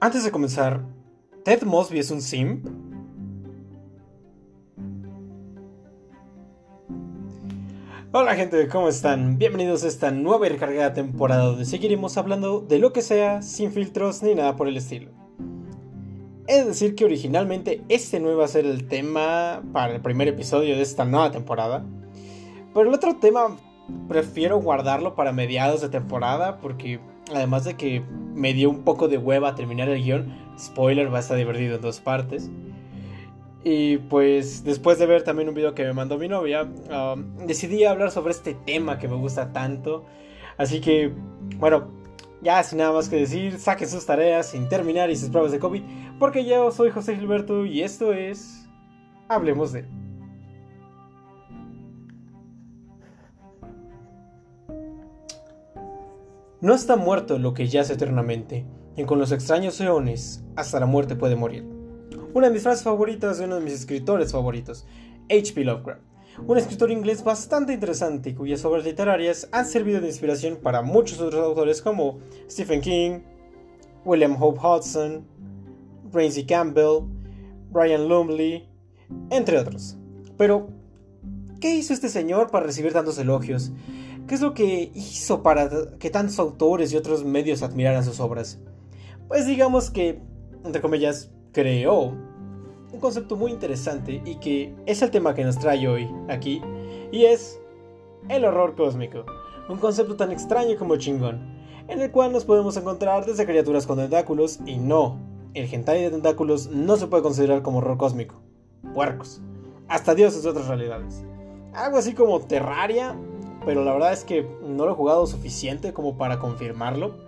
Antes de comenzar, ¿Ted Mosby es un simp? Hola gente, ¿cómo están? Bienvenidos a esta nueva y recargada temporada donde seguiremos hablando de lo que sea, sin filtros ni nada por el estilo. Es decir que originalmente este no iba a ser el tema para el primer episodio de esta nueva temporada, pero el otro tema prefiero guardarlo para mediados de temporada porque además de que me dio un poco de hueva terminar el guion, spoiler, va a estar divertido en dos partes. Y pues después de ver también un video que me mandó mi novia, um, decidí hablar sobre este tema que me gusta tanto. Así que, bueno, ya sin nada más que decir, saquen sus tareas sin terminar y sus pruebas de COVID, porque yo soy José Gilberto y esto es... Hablemos de... No está muerto lo que yace eternamente, y con los extraños eones, hasta la muerte puede morir. Una de mis frases favoritas de uno de mis escritores favoritos, H.P. Lovecraft, un escritor inglés bastante interesante cuyas obras literarias han servido de inspiración para muchos otros autores como Stephen King, William Hope Hudson, Ramsey Campbell, Brian Lumley, entre otros. Pero, ¿qué hizo este señor para recibir tantos elogios? ¿Qué es lo que hizo para que tantos autores y otros medios admiraran sus obras? Pues digamos que, entre comillas, creó un concepto muy interesante y que es el tema que nos trae hoy aquí, y es el horror cósmico, un concepto tan extraño como chingón, en el cual nos podemos encontrar desde criaturas con tentáculos y no, el hentai de tentáculos no se puede considerar como horror cósmico, puercos, hasta dioses de otras realidades. Algo así como Terraria pero la verdad es que no lo he jugado suficiente como para confirmarlo.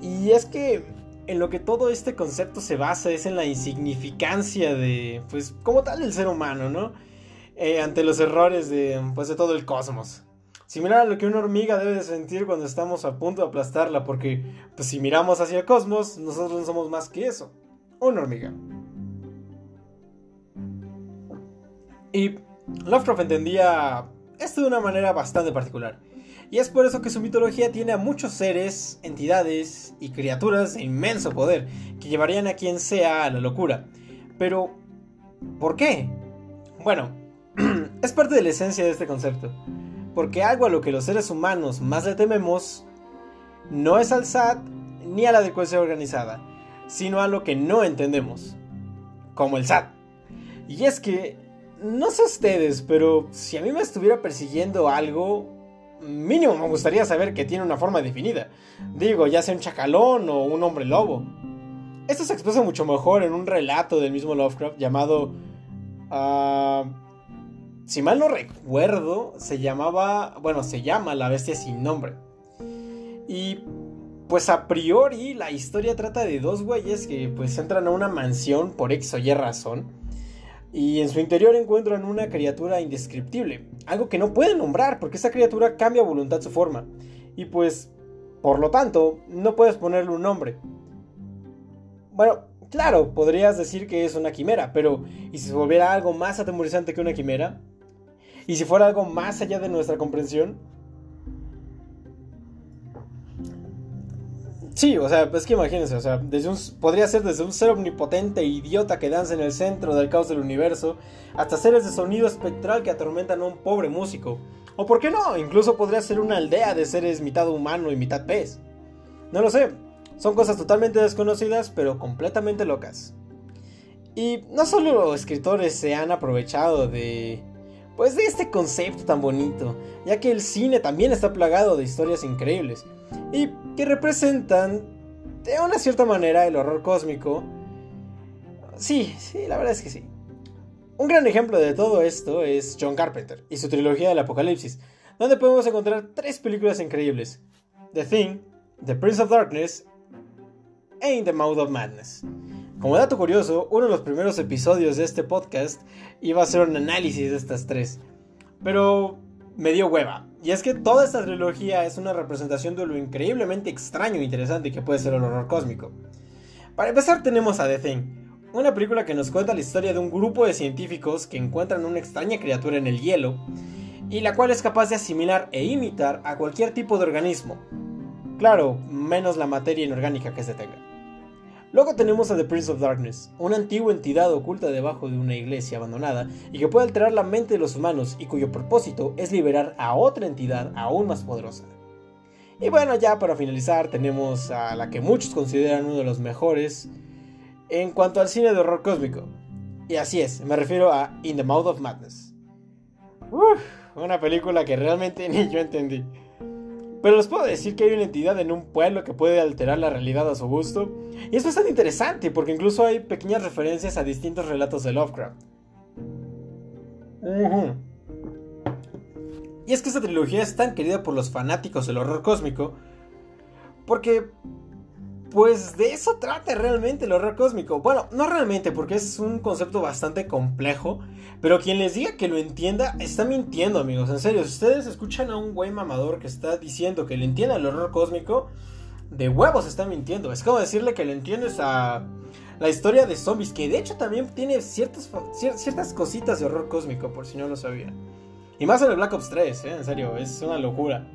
Y es que en lo que todo este concepto se basa es en la insignificancia de, pues, como tal el ser humano, ¿no? Eh, ante los errores de, pues, de todo el cosmos. Similar a lo que una hormiga debe de sentir cuando estamos a punto de aplastarla, porque, pues, si miramos hacia el cosmos, nosotros no somos más que eso, una hormiga. Y Lovecraft entendía esto de una manera bastante particular. Y es por eso que su mitología tiene a muchos seres, entidades y criaturas de inmenso poder que llevarían a quien sea a la locura. Pero, ¿por qué? Bueno, es parte de la esencia de este concepto. Porque algo a lo que los seres humanos más le tememos no es al SAT ni a la delincuencia organizada, sino a lo que no entendemos, como el SAT. Y es que no sé ustedes, pero si a mí me estuviera persiguiendo algo, mínimo me gustaría saber que tiene una forma definida. Digo, ya sea un chacalón o un hombre lobo. Esto se expresa mucho mejor en un relato del mismo Lovecraft llamado... Ah, si mal no recuerdo, se llamaba... Bueno, se llama La Bestia sin nombre. Y pues a priori la historia trata de dos güeyes que pues entran a una mansión por X o Y razón y en su interior encuentran una criatura indescriptible, algo que no pueden nombrar porque esa criatura cambia a voluntad su forma. Y pues, por lo tanto, no puedes ponerle un nombre. Bueno, claro, podrías decir que es una quimera, pero ¿y si se volviera algo más atemorizante que una quimera? ¿Y si fuera algo más allá de nuestra comprensión? Sí, o sea, es que imagínense, o sea, desde podría ser desde un ser omnipotente e idiota que danza en el centro del caos del universo, hasta seres de sonido espectral que atormentan a un pobre músico. O por qué no, incluso podría ser una aldea de seres mitad humano y mitad pez. No lo sé, son cosas totalmente desconocidas, pero completamente locas. Y no solo los escritores se han aprovechado de pues de este concepto tan bonito, ya que el cine también está plagado de historias increíbles y que representan de una cierta manera el horror cósmico. Sí, sí, la verdad es que sí. Un gran ejemplo de todo esto es John Carpenter y su trilogía del Apocalipsis, donde podemos encontrar tres películas increíbles: The Thing, The Prince of Darkness e the Mouth of Madness. Como dato curioso, uno de los primeros episodios de este podcast iba a ser un análisis de estas tres. Pero me dio hueva. Y es que toda esta trilogía es una representación de lo increíblemente extraño e interesante que puede ser el horror cósmico. Para empezar tenemos a The Thing, una película que nos cuenta la historia de un grupo de científicos que encuentran una extraña criatura en el hielo y la cual es capaz de asimilar e imitar a cualquier tipo de organismo. Claro, menos la materia inorgánica que se tenga. Luego tenemos a The Prince of Darkness, una antigua entidad oculta debajo de una iglesia abandonada y que puede alterar la mente de los humanos y cuyo propósito es liberar a otra entidad aún más poderosa. Y bueno, ya para finalizar tenemos a la que muchos consideran uno de los mejores en cuanto al cine de horror cósmico. Y así es, me refiero a In the Mouth of Madness. una película que realmente ni yo entendí. Pero les puedo decir que hay una entidad en un pueblo que puede alterar la realidad a su gusto. Y es bastante interesante porque incluso hay pequeñas referencias a distintos relatos de Lovecraft. Y es que esta trilogía es tan querida por los fanáticos del horror cósmico porque pues de eso trata realmente el horror cósmico. Bueno, no realmente, porque es un concepto bastante complejo. Pero quien les diga que lo entienda, está mintiendo, amigos. En serio, si ustedes escuchan a un güey mamador que está diciendo que le entienda el horror cósmico, de huevos está mintiendo. Es como decirle que le entiendes a la historia de zombies, que de hecho también tiene ciertas, ciertas cositas de horror cósmico, por si no lo sabían. Y más en el Black Ops 3, ¿eh? en serio, es una locura.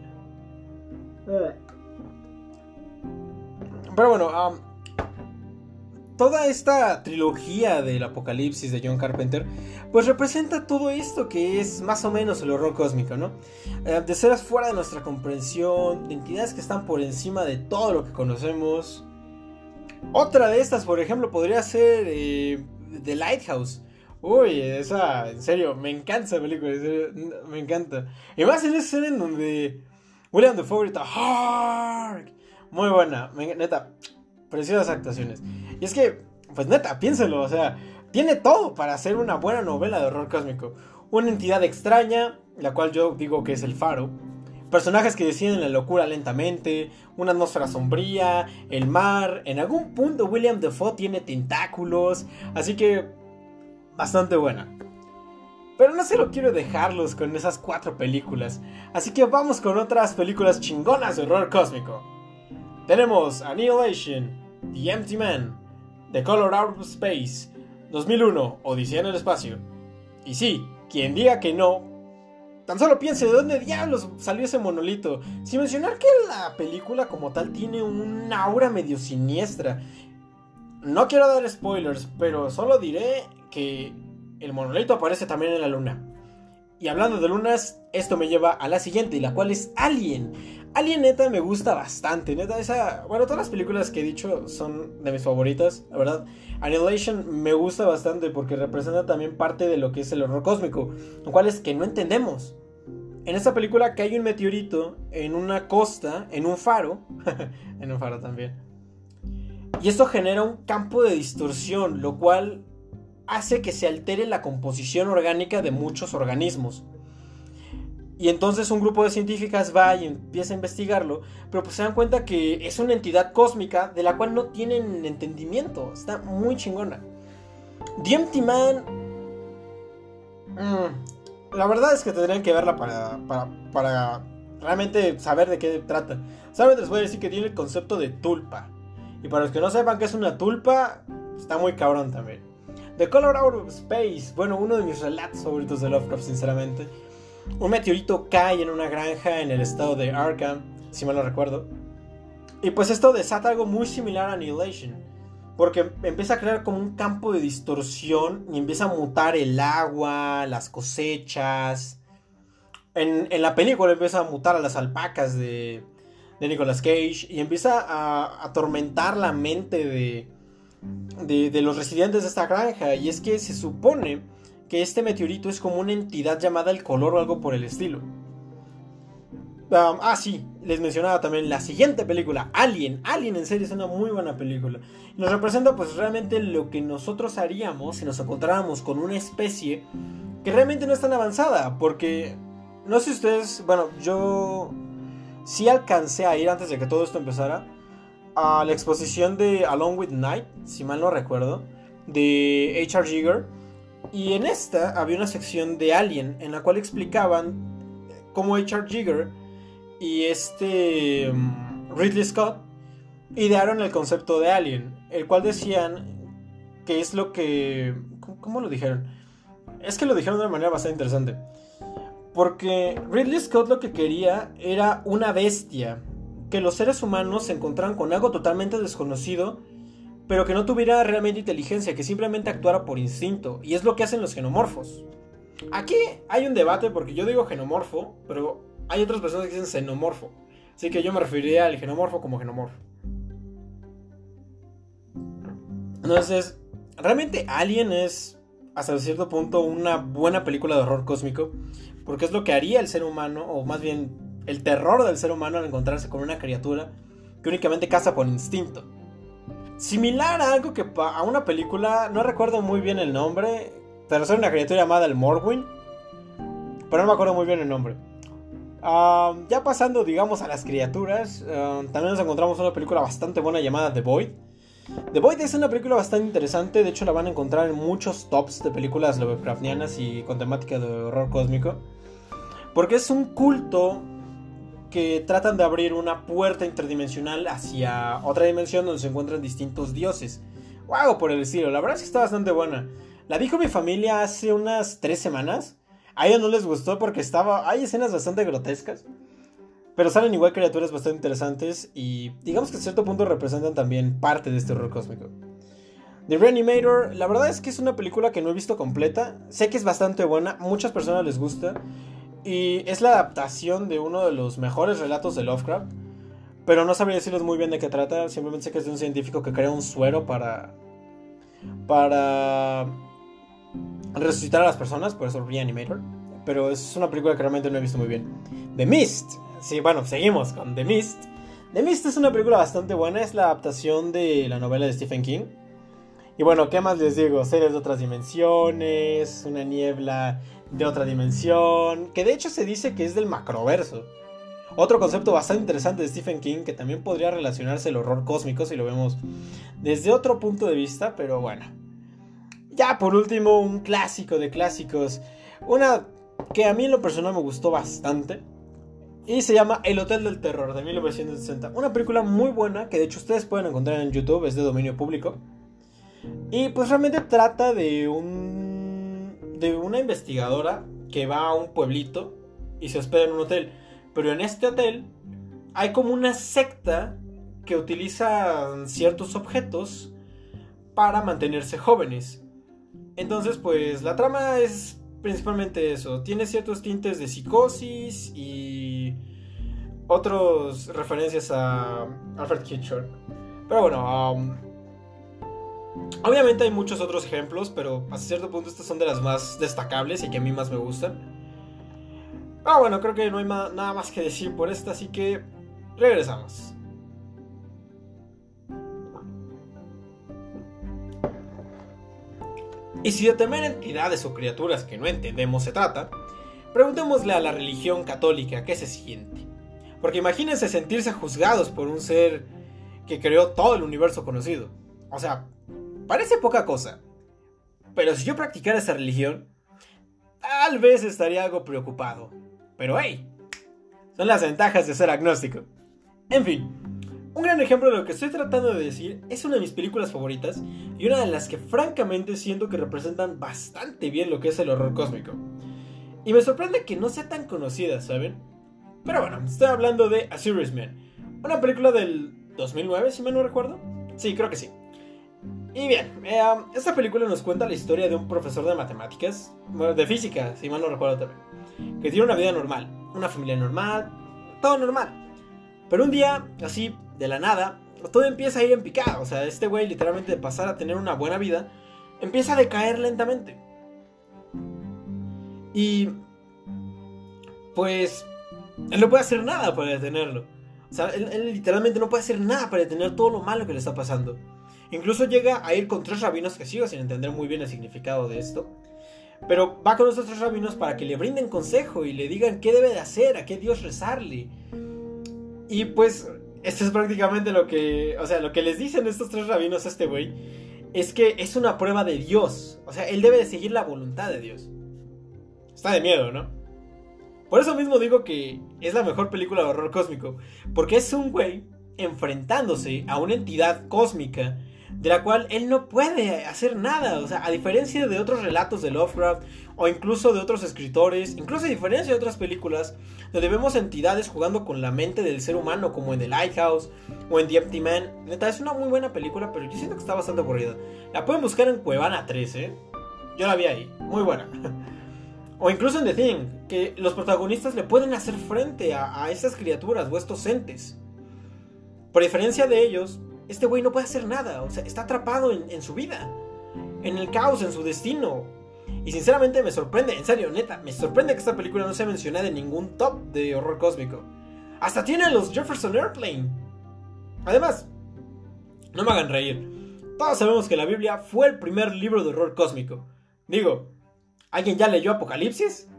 Pero bueno, toda esta trilogía del apocalipsis de John Carpenter, pues representa todo esto que es más o menos el horror cósmico, ¿no? Eh, de seres fuera de nuestra comprensión, de entidades que están por encima de todo lo que conocemos. Otra de estas, por ejemplo, podría ser eh, The Lighthouse. Uy, esa, en serio, me encanta esa película, en serio, me encanta. Y más en esa escena en donde William the grita Hark muy buena, neta, preciosas actuaciones. Y es que, pues neta, piénselo, o sea, tiene todo para hacer una buena novela de horror cósmico. Una entidad extraña, la cual yo digo que es el faro. Personajes que deciden la locura lentamente, una atmósfera sombría, el mar. En algún punto William Defoe tiene tentáculos, así que bastante buena. Pero no se lo quiero dejarlos con esas cuatro películas, así que vamos con otras películas chingonas de horror cósmico. Tenemos Annihilation, The Empty Man, The Color Out of Space, 2001, Odisea en el Espacio. Y sí, quien diga que no, tan solo piense de dónde diablos salió ese monolito. Sin mencionar que la película como tal tiene un aura medio siniestra. No quiero dar spoilers, pero solo diré que el monolito aparece también en la luna. Y hablando de lunas, esto me lleva a la siguiente, la cual es Alien. Alien neta me gusta bastante, neta esa, bueno, todas las películas que he dicho son de mis favoritas, la verdad. Annihilation me gusta bastante porque representa también parte de lo que es el horror cósmico, lo cual es que no entendemos. En esta película cae un meteorito en una costa, en un faro, en un faro también. Y esto genera un campo de distorsión, lo cual hace que se altere la composición orgánica de muchos organismos. Y entonces un grupo de científicas va y empieza a investigarlo, pero pues se dan cuenta que es una entidad cósmica de la cual no tienen entendimiento. Está muy chingona. The Empty Man... Mm, la verdad es que tendrían que verla para, para, realmente saber de qué trata. Solamente les voy a decir que tiene el concepto de tulpa. Y para los que no sepan qué es una tulpa, está muy cabrón también. The Color Out of Space, bueno, uno de mis relatos favoritos de Lovecraft, sinceramente un meteorito cae en una granja en el estado de Arkham, si mal no recuerdo. Y pues esto desata algo muy similar a Annihilation. Porque empieza a crear como un campo de distorsión y empieza a mutar el agua, las cosechas. En, la película empieza a mutar a las alpacas de, de Nicolas Cage y empieza a atormentar la mente de, de, los residentes de esta granja. Y es que se supone que este meteorito es como una entidad llamada el color o algo por el estilo. ah, sí, les mencionaba también la siguiente película, Alien. Alien en serio es una muy buena película. Nos representa pues realmente lo que nosotros haríamos si nos encontráramos con una especie que realmente no es tan avanzada. Porque, no sé si ustedes, bueno, yo sí alcancé a ir antes de que todo esto empezara a la exposición de Along with Night, si mal no recuerdo, de H.R. Giger y en esta había una sección de Alien en la cual explicaban cómo H.R. Giger y este mm, Ridley Scott idearon el concepto de Alien, el cual decían que es lo que... ¿Cómo lo dijeron? Es que lo dijeron de una manera bastante interesante. Porque Ridley Scott lo que quería era una bestia, que los seres humanos se encontraran con algo totalmente desconocido pero que no tuviera realmente inteligencia, que simplemente actuara por instinto. Y es lo que hacen los genomorfos. Aquí hay un debate porque yo digo genomorfo, pero hay otras personas que dicen xenomorfo. Así que yo me referiría al genomorfo como genomorfo. Entonces, realmente Alien es hasta cierto punto una buena película de horror cósmico, porque es lo que haría el ser humano, o más bien el terror del ser humano al encontrarse con una criatura que únicamente caza por instinto. Similar a algo que a una película, no recuerdo muy bien el nombre, pero es una criatura llamada el Morwin, pero no me acuerdo muy bien el nombre. Ah, ya pasando, digamos, a las criaturas, ah, también nos encontramos una película bastante buena llamada The Void The Void es una película bastante interesante, de hecho la van a encontrar en muchos tops de películas Lovecraftianas y con temática de horror cósmico, porque es un culto que tratan de abrir una puerta interdimensional hacia otra dimensión donde se encuentran distintos dioses. Algo por el estilo, la verdad es que está bastante buena. La dijo mi familia hace unas tres semanas. A ella no les gustó porque estaba. Hay escenas bastante grotescas. Pero salen igual criaturas bastante interesantes y digamos que a cierto punto representan también parte de este horror cósmico. The Reanimator, la verdad es que es una película que no he visto completa. Sé que es bastante buena, muchas personas les gusta. Y es la adaptación de uno de los mejores relatos de Lovecraft. Pero no sabría decirles muy bien de qué trata. Simplemente sé que es de un científico que crea un suero para. para. resucitar a las personas, por eso Reanimator. Pero es una película que realmente no he visto muy bien. The Mist, Sí, bueno, seguimos con The Mist. The Mist es una película bastante buena, es la adaptación de la novela de Stephen King. Y bueno, ¿qué más les digo? Seres de otras dimensiones, una niebla de otra dimensión, que de hecho se dice que es del macroverso. Otro concepto bastante interesante de Stephen King que también podría relacionarse el horror cósmico si lo vemos desde otro punto de vista, pero bueno. Ya por último, un clásico de clásicos. Una que a mí en lo personal me gustó bastante. Y se llama El Hotel del Terror de 1960. Una película muy buena que de hecho ustedes pueden encontrar en YouTube, es de dominio público. Y pues realmente trata de un de una investigadora que va a un pueblito y se hospeda en un hotel. Pero en este hotel hay como una secta que utiliza ciertos objetos para mantenerse jóvenes. Entonces, pues la trama es principalmente eso. Tiene ciertos tintes de psicosis y otras referencias a Alfred Hitchcock. Pero bueno, um, obviamente hay muchos otros ejemplos, pero a cierto punto estas son de las más destacables y que a mí más me gustan. Ah, bueno, creo que no hay nada más que decir por esta, así que regresamos. Y si de temer entidades o criaturas que no entendemos se trata, preguntémosle a la religión católica qué se siente. Porque imagínense sentirse juzgados por un ser que creó todo el universo conocido. O sea, parece poca cosa. Pero si yo practicara esa religión, tal vez estaría algo preocupado. Pero hey, son las ventajas de ser agnóstico. En fin, un gran ejemplo de lo que estoy tratando de decir es una de mis películas favoritas y una de las que francamente siento que representan bastante bien lo que es el horror cósmico. Y me sorprende que no sea tan conocida, ¿saben? Pero bueno, estoy hablando de A Serious Man, una película del 2009, si me no recuerdo. Sí, creo que sí. Y bien, eh, esta película nos cuenta la historia de un profesor de matemáticas, de física, si mal no recuerdo también, que tiene una vida normal, una familia normal, todo normal. Pero un día, así, de la nada, todo empieza a ir en picada. O sea, este güey literalmente de pasar a tener una buena vida, empieza a decaer lentamente. Y... Pues... Él no puede hacer nada para detenerlo. O sea, él, literalmente no puede hacer nada para detener todo lo malo que le está pasando. Incluso llega a ir con tres rabinos que sigo sin entender muy bien el significado de esto. Pero va con estos tres rabinos para que le brinden consejo y le digan qué debe de hacer, a qué Dios rezarle. Y pues esto es prácticamente lo que, o sea, lo que les dicen estos tres rabinos a este güey es que es una prueba de Dios. O sea, él debe de seguir la voluntad de Dios. Está de miedo, ¿no? Por eso mismo digo que es la mejor película de horror cósmico. Porque es un güey enfrentándose a una entidad cósmica de la cual él no puede hacer nada. O sea, a diferencia de otros relatos de Lovecraft o incluso de otros escritores, incluso a diferencia de otras películas, donde vemos entidades jugando con la mente del ser humano, como en The Lighthouse o en The Empty Man. Neta, es una muy buena película, pero yo siento que está bastante aburrida. La pueden buscar en Cuevana 3, ¿eh? Yo la vi ahí, muy buena. O incluso en The Thing, que los protagonistas le pueden hacer frente a, a estas criaturas o estos entes. Por diferencia de ellos, este güey no puede hacer nada, o sea, está atrapado en, su vida, en el caos, en su destino. Y sinceramente me sorprende, en serio, neta, me sorprende que esta película no sea mencionada en ningún top de horror cósmico. Hasta tiene los Jefferson Airplane. Además, no me hagan reír. Todos sabemos que la Biblia fue el primer libro de horror cósmico. Digo, ¿alguien ya leyó Apocalipsis?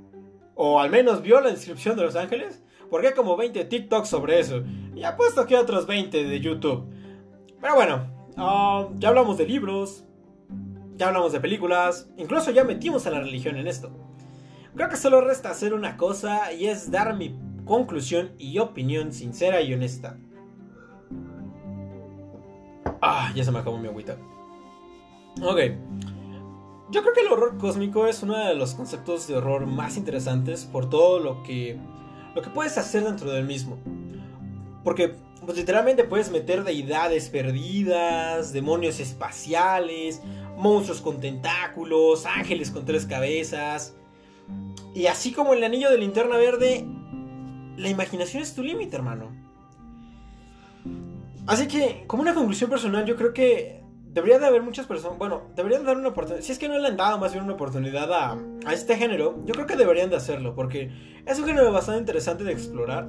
¿O al menos vio la descripción de los ángeles? Porque hay como 20 TikToks sobre eso. Y apuesto que otros 20 de YouTube. Pero bueno, ah, ya hablamos de libros, ya hablamos de películas, incluso ya metimos a la religión en esto. Creo que solo resta hacer una cosa y es dar mi conclusión y opinión sincera y honesta. Ah, ya se me acabó mi agüita. Ok. Yo creo que el horror cósmico es uno de los conceptos de horror más interesantes por todo lo que lo que puedes hacer dentro del mismo. Porque pues literalmente puedes meter deidades perdidas, demonios espaciales, monstruos con tentáculos, ángeles con tres cabezas. Y así como el anillo de linterna verde, la imaginación es tu límite, hermano. Así que, como una conclusión personal, yo creo que debería de haber muchas personas, bueno, deberían dar una oportunidad, si es que no le han dado más bien una oportunidad a, a este género, yo creo que deberían de hacerlo, porque es un género bastante interesante de explorar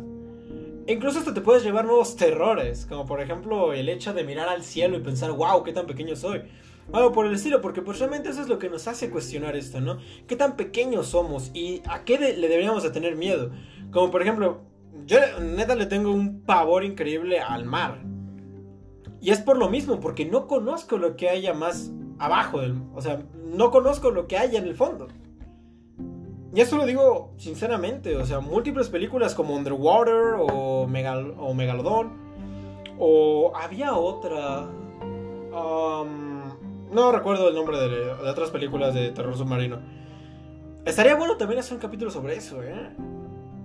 incluso hasta te puedes llevar nuevos terrores, como por ejemplo el hecho de mirar al cielo y pensar, wow, qué tan pequeño soy. Algo por el estilo, porque pues realmente eso es lo que nos hace cuestionar esto, ¿no? ¿Qué tan pequeños somos y a qué le deberíamos de tener miedo? Como por ejemplo, yo neta le tengo un pavor increíble al mar. Y es por lo mismo, porque no conozco lo que haya más abajo del... O sea, no conozco lo que haya en el fondo. Y eso lo digo sinceramente, o sea, múltiples películas como Underwater o, Megal o Megalodon, o había otra, no recuerdo el nombre de, otras películas de terror submarino. Estaría bueno también hacer un capítulo sobre eso, ¿eh?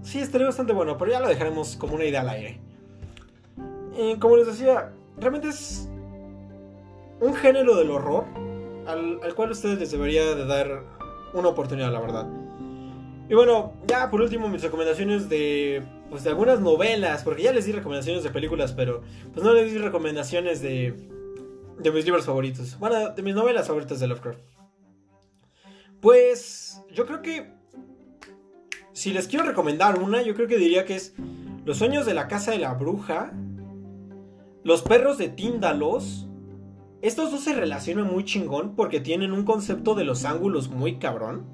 Sí, estaría bastante bueno, pero ya lo dejaremos como una idea al aire. como les decía, realmente es un género del horror al, al cual ustedes les debería de dar una oportunidad, la verdad. Y bueno, ya por último mis recomendaciones de pues de algunas novelas, porque ya les di recomendaciones de películas, pero pues no les di recomendaciones de de mis libros favoritos. Bueno, de mis novelas favoritas de Lovecraft. Pues yo creo que si les quiero recomendar una, yo creo que diría que es Los sueños de la casa de la bruja, Los perros de Tíndalos. Estos dos se relacionan muy chingón porque tienen un concepto de los ángulos muy cabrón.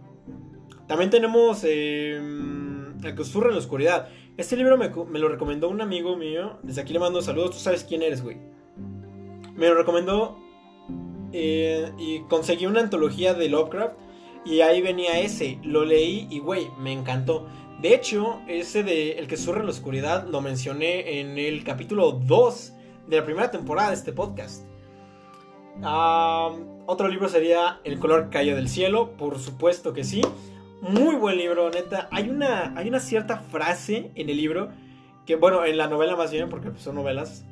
También tenemos El que susurra en la oscuridad. Este libro me, lo recomendó un amigo mío. Desde aquí le mando saludos. Tú sabes quién eres, güey. Me lo recomendó eh, y conseguí una antología de Lovecraft. Y ahí venía ese. Lo leí y, güey, me encantó. De hecho, ese de El que susurra en la oscuridad lo mencioné en el capítulo 2 de la primera temporada de este podcast. otro libro sería El color cayó del cielo, por supuesto que sí. Muy buen libro, neta. Hay una, hay una cierta frase en el libro, que bueno, en la novela más bien, porque son novelas,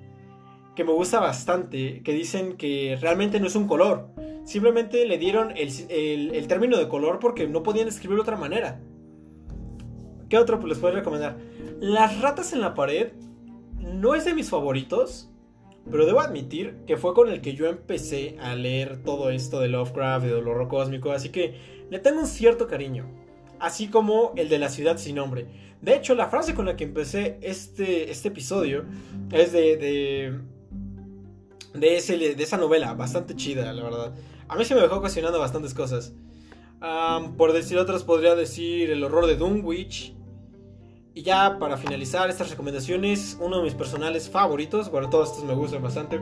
que me gusta bastante, que dicen que realmente no es un color. Simplemente le dieron el, término de color porque no podían escribirlo de otra manera. ¿Qué otro les puedo recomendar? Las ratas en la pared no es de mis favoritos, pero debo admitir que fue con el que yo empecé a leer todo esto de Lovecraft, de horror cósmico, así que le tengo un cierto cariño así como el de la ciudad sin nombre. De hecho, la frase con la que empecé este, este episodio es de, de, de, ese, de esa novela, bastante chida, la verdad. A mí se me dejó cuestionando bastantes cosas. por decir otras, podría decir El horror de Dunwich. Y ya para finalizar estas recomendaciones, uno de mis personales favoritos, bueno, todos estos me gustan bastante,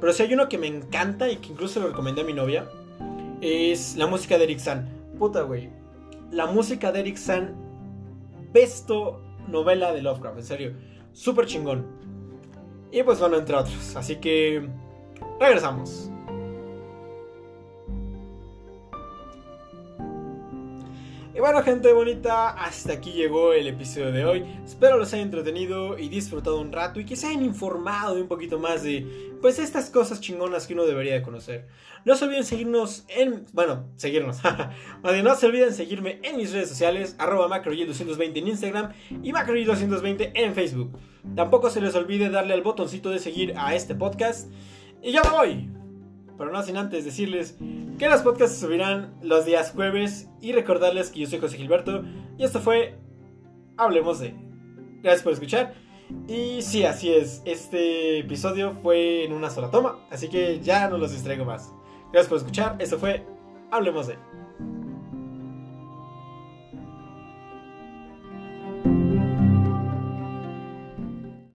pero si hay uno que me encanta y que incluso lo recomendé a mi novia, es la música de Eric San. Puta, güey la música de Eric San, besto novela de Lovecraft, en serio, súper chingón. Y pues bueno, entre otros. Así que regresamos. Y bueno, gente bonita, hasta aquí llegó el episodio de hoy. Espero los haya entretenido y disfrutado un rato y que se hayan informado un poquito más de, pues, estas cosas chingonas que uno debería de conocer. No se olviden seguirnos en, bueno, seguirnos. no se olviden seguirme en mis redes sociales, arroba macroy220 en Instagram y macroy220 en Facebook. Tampoco se les olvide darle al botoncito de seguir a este podcast. Y ya me voy pero no sin antes decirles que los podcasts se subirán los días jueves y recordarles que yo soy José Gilberto y esto fue Hablemos de. Gracias por escuchar. Y sí, así es, este episodio fue en una sola toma, así que ya no los distraigo más. Gracias por escuchar, esto fue Hablemos de.